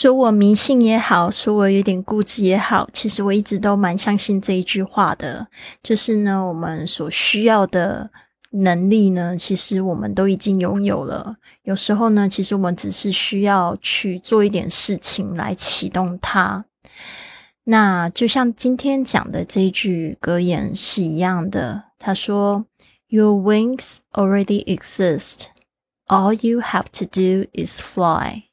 说我迷信也好，说我有点固执也好，其实我一直都蛮相信这一句话的，就是呢，我们所需要的能力呢，其实我们都已经拥有了。有时候呢，其实我们只是需要去做一点事情来启动它。那就像今天讲的这一句格言是一样的，他说：“Your wings already exist, all you have to do is fly。”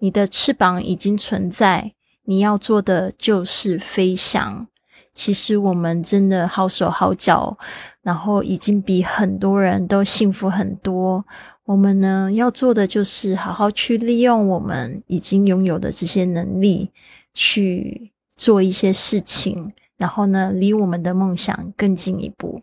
你的翅膀已经存在，你要做的就是飞翔。其实我们真的好手好脚，然后已经比很多人都幸福很多。我们呢要做的就是好好去利用我们已经拥有的这些能力，去做一些事情，然后呢离我们的梦想更进一步。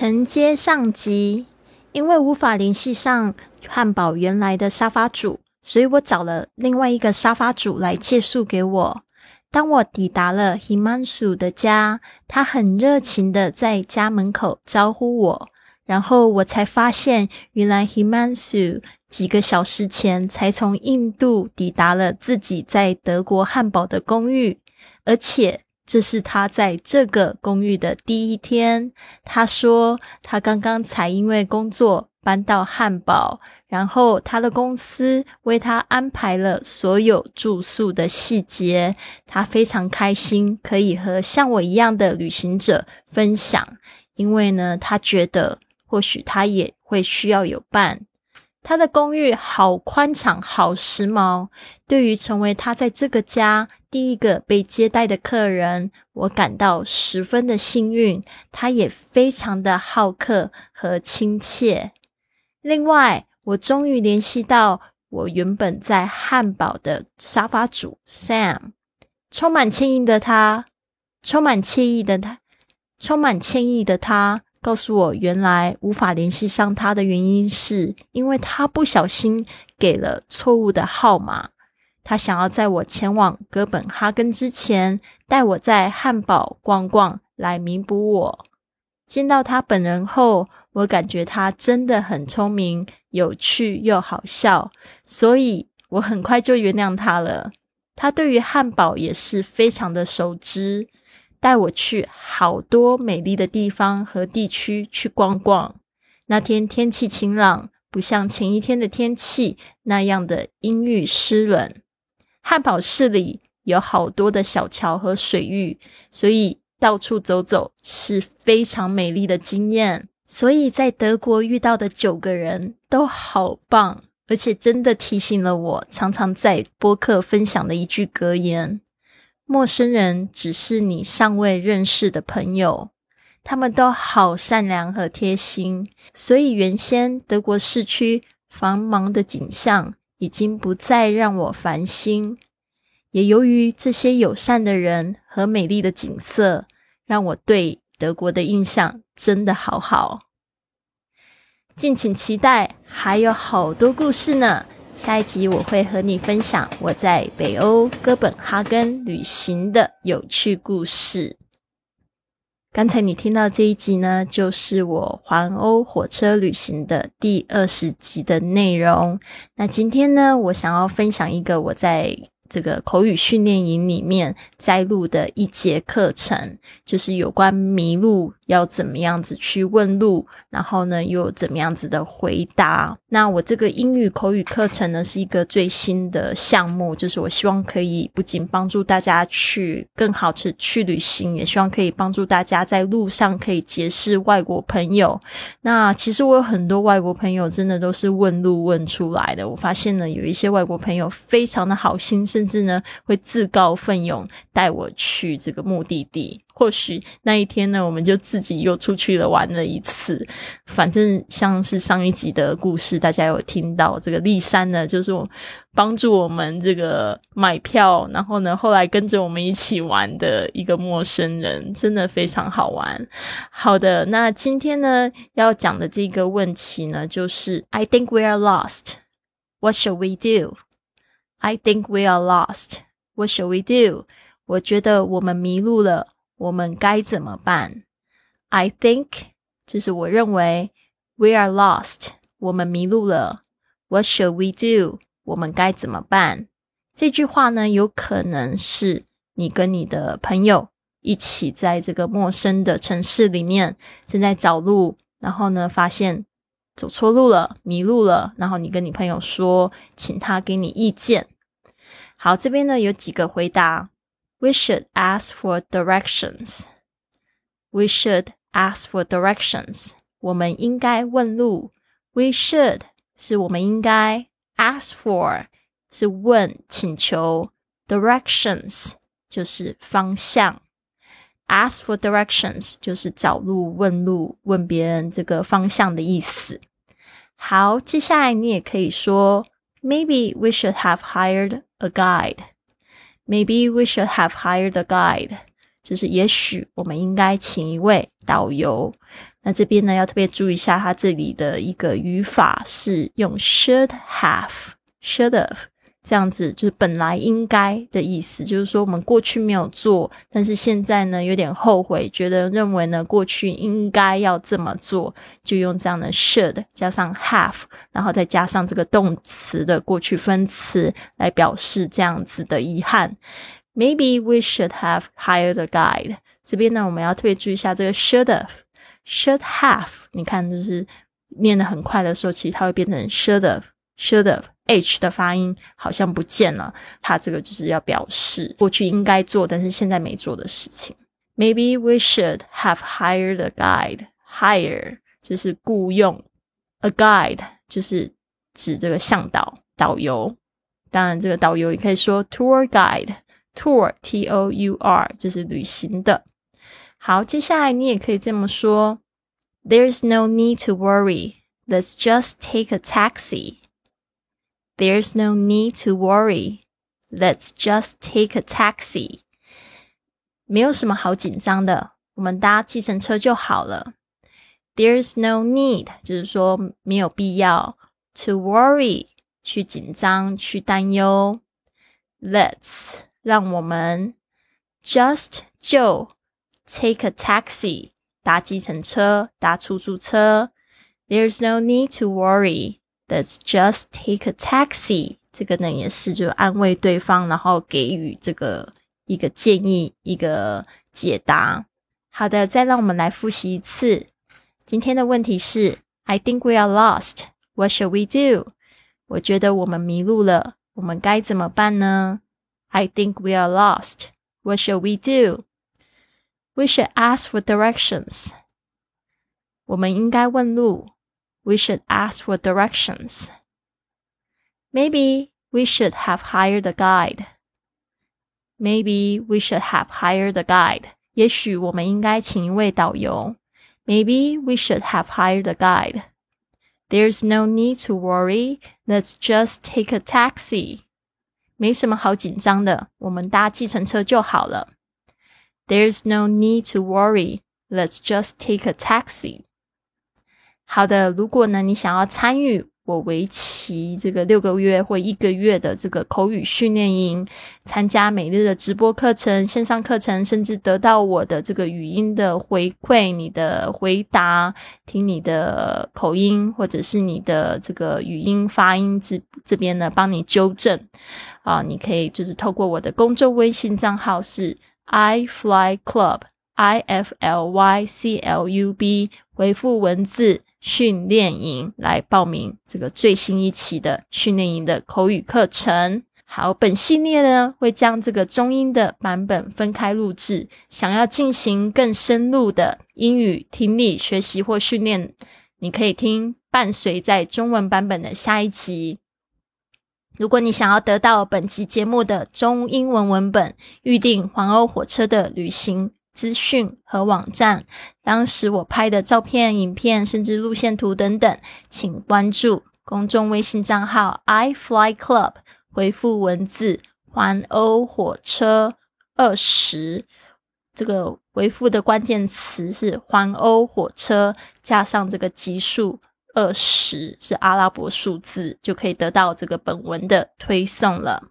承接上集，因为无法联系上汉堡原来的沙发主，所以我找了另外一个沙发主来借宿给我。当我抵达了 Himansu 的家，他很热情的在家门口招呼我，然后我才发现，原来 Himansu 几个小时前才从印度抵达了自己在德国汉堡的公寓，而且。这是他在这个公寓的第一天。他说，他刚刚才因为工作搬到汉堡，然后他的公司为他安排了所有住宿的细节。他非常开心，可以和像我一样的旅行者分享，因为呢，他觉得或许他也会需要有伴。他的公寓好宽敞，好时髦。对于成为他在这个家第一个被接待的客人，我感到十分的幸运。他也非常的好客和亲切。另外，我终于联系到我原本在汉堡的沙发主 Sam，充满歉意的他，充满歉意的他，充满歉意的他。告诉我，原来无法联系上他的原因是因为他不小心给了错误的号码。他想要在我前往哥本哈根之前，带我在汉堡逛逛，来弥补我。见到他本人后，我感觉他真的很聪明、有趣又好笑，所以我很快就原谅他了。他对于汉堡也是非常的熟知。带我去好多美丽的地方和地区去逛逛。那天天气晴朗，不像前一天的天气那样的阴郁湿冷。汉堡市里有好多的小桥和水域，所以到处走走是非常美丽的经验。所以在德国遇到的九个人都好棒，而且真的提醒了我常常在播客分享的一句格言。陌生人只是你尚未认识的朋友，他们都好善良和贴心，所以原先德国市区繁忙的景象已经不再让我烦心。也由于这些友善的人和美丽的景色，让我对德国的印象真的好好。敬请期待，还有好多故事呢。下一集我会和你分享我在北欧哥本哈根旅行的有趣故事。刚才你听到这一集呢，就是我环欧火车旅行的第二十集的内容。那今天呢，我想要分享一个我在。这个口语训练营里面摘录的一节课程，就是有关迷路要怎么样子去问路，然后呢又怎么样子的回答。那我这个英语口语课程呢是一个最新的项目，就是我希望可以不仅帮助大家去更好去去旅行，也希望可以帮助大家在路上可以结识外国朋友。那其实我有很多外国朋友真的都是问路问出来的。我发现呢有一些外国朋友非常的好心，是甚至呢会自告奋勇带我去这个目的地。或许那一天呢，我们就自己又出去了玩了一次。反正像是上一集的故事，大家有听到这个丽珊呢，就是帮助我们这个买票，然后呢后来跟着我们一起玩的一个陌生人，真的非常好玩。好的，那今天呢要讲的这个问题呢，就是 I think we are lost. What shall we do? I think we are lost. What shall we do? 我觉得我们迷路了。我们该怎么办？I think 就是我认为，we are lost，我们迷路了。What shall we do？我们该怎么办？这句话呢，有可能是你跟你的朋友一起在这个陌生的城市里面正在找路，然后呢，发现走错路了，迷路了，然后你跟你朋友说，请他给你意见。好，这边呢有几个回答。We should ask for directions. We should ask for directions. 我们应该问路。We should 是我们应该，ask for 是问请求，directions 就是方向。Ask for directions 就是找路、问路、问别人这个方向的意思。好，接下来你也可以说 ，Maybe we should have hired a guide. Maybe we should have hired a guide，就是也许我们应该请一位导游。那这边呢要特别注意一下，它这里的一个语法是用 should have，should have。这样子就是本来应该的意思，就是说我们过去没有做，但是现在呢有点后悔，觉得认为呢过去应该要这么做，就用这样的 should 加上 have，然后再加上这个动词的过去分词来表示这样子的遗憾。Maybe we should have hired a guide。这边呢我们要特别注意一下这个 should have，should have，你看就是念的很快的时候，其实它会变成 should have，should have。h 的发音好像不见了，它这个就是要表示过去应该做，但是现在没做的事情。Maybe we should have hired a guide. Hire 就是雇佣，a guide 就是指这个向导、导游。当然，这个导游也可以说 tour guide。Tour T O U R 就是旅行的。好，接下来你也可以这么说：There's no need to worry. Let's just take a taxi. There's no need to worry. Let's just take a taxi. 没有什么好紧张的，我们搭计程车就好了。There's no need，就是说没有必要 to worry，去紧张、去担忧。Let's，让我们 just 就 take a taxi，搭计程车、搭出租车。There's no need to worry. Let's just take a taxi。这个呢也是就安慰对方，然后给予这个一个建议、一个解答。好的，再让我们来复习一次。今天的问题是：I think we are lost. What shall we do？我觉得我们迷路了，我们该怎么办呢？I think we are lost. What shall we do? We should ask for directions. 我们应该问路。 we should ask for directions. Maybe we should have hired a guide. Maybe we should have hired a guide. 也许我们应该请一位导游。Maybe we should have hired a guide. There's no need to worry. Let's just take a taxi. 没什么好紧张的，我们搭计程车就好了。There's no need to worry. Let's just take a taxi. 好的，如果呢你想要参与我为期这个六个月或一个月的这个口语训练营，参加每日的直播课程、线上课程，甚至得到我的这个语音的回馈、你的回答、听你的口音或者是你的这个语音发音这这边呢帮你纠正啊，你可以就是透过我的公众微信账号是 i fly club i f l y c l u b 回复文字。训练营来报名这个最新一期的训练营的口语课程。好，本系列呢会将这个中英的版本分开录制。想要进行更深入的英语听力学习或训练，你可以听伴随在中文版本的下一集。如果你想要得到本集节目的中英文文本、预定环欧火车的旅行资讯和网站，当时我拍的照片、影片，甚至路线图等等，请关注公众微信账号 i fly club，回复文字“环欧火车二十”，这个回复的关键词是“环欧火车”加上这个级数。二十是阿拉伯数字，就可以得到这个本文的推送了。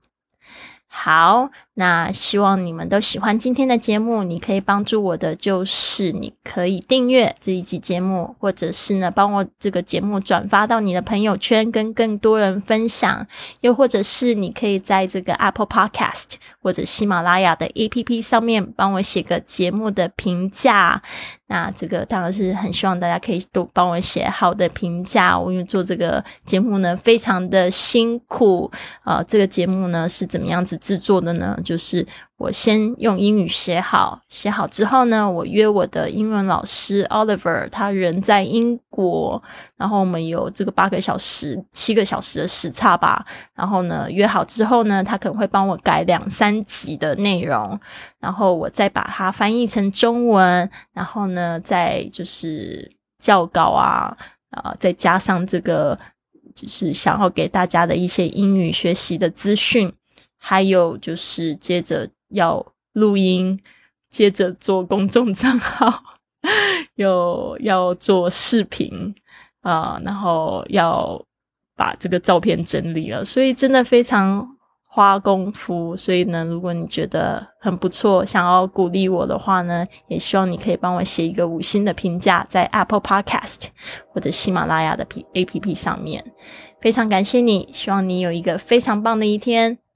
好，那希望你们都喜欢今天的节目。你可以帮助我的，就是你可以订阅这一集节目，或者是呢，帮我这个节目转发到你的朋友圈，跟更多人分享。又或者是你可以在这个 Apple Podcast 或者喜马拉雅的 APP 上面帮我写个节目的评价。那这个当然是很希望大家可以都帮我写好的评价。我因为做这个节目呢，非常的辛苦啊。这个节目呢是怎么样子制作的呢？就是我先用英语写好，写好之后呢，我约我的英文老师 Oliver，他人在英国，然后我们有这个八个小时、七个小时的时差吧。然后呢，约好之后呢，他可能会帮我改两三集的内容，然后我再把它翻译成中文，然后呢，再就是校稿啊，啊，再加上这个就是想要给大家的一些英语学习的资讯，还有就是接着。要录音，接着做公众账号，又要做视频啊，然后要把这个照片整理了，所以真的非常花功夫。所以呢，如果你觉得很不错，想要鼓励我的话呢，也希望你可以帮我写一个五星的评价，在 Apple Podcast 或者喜马拉雅的 P A P P 上面。非常感谢你，希望你有一个非常棒的一天。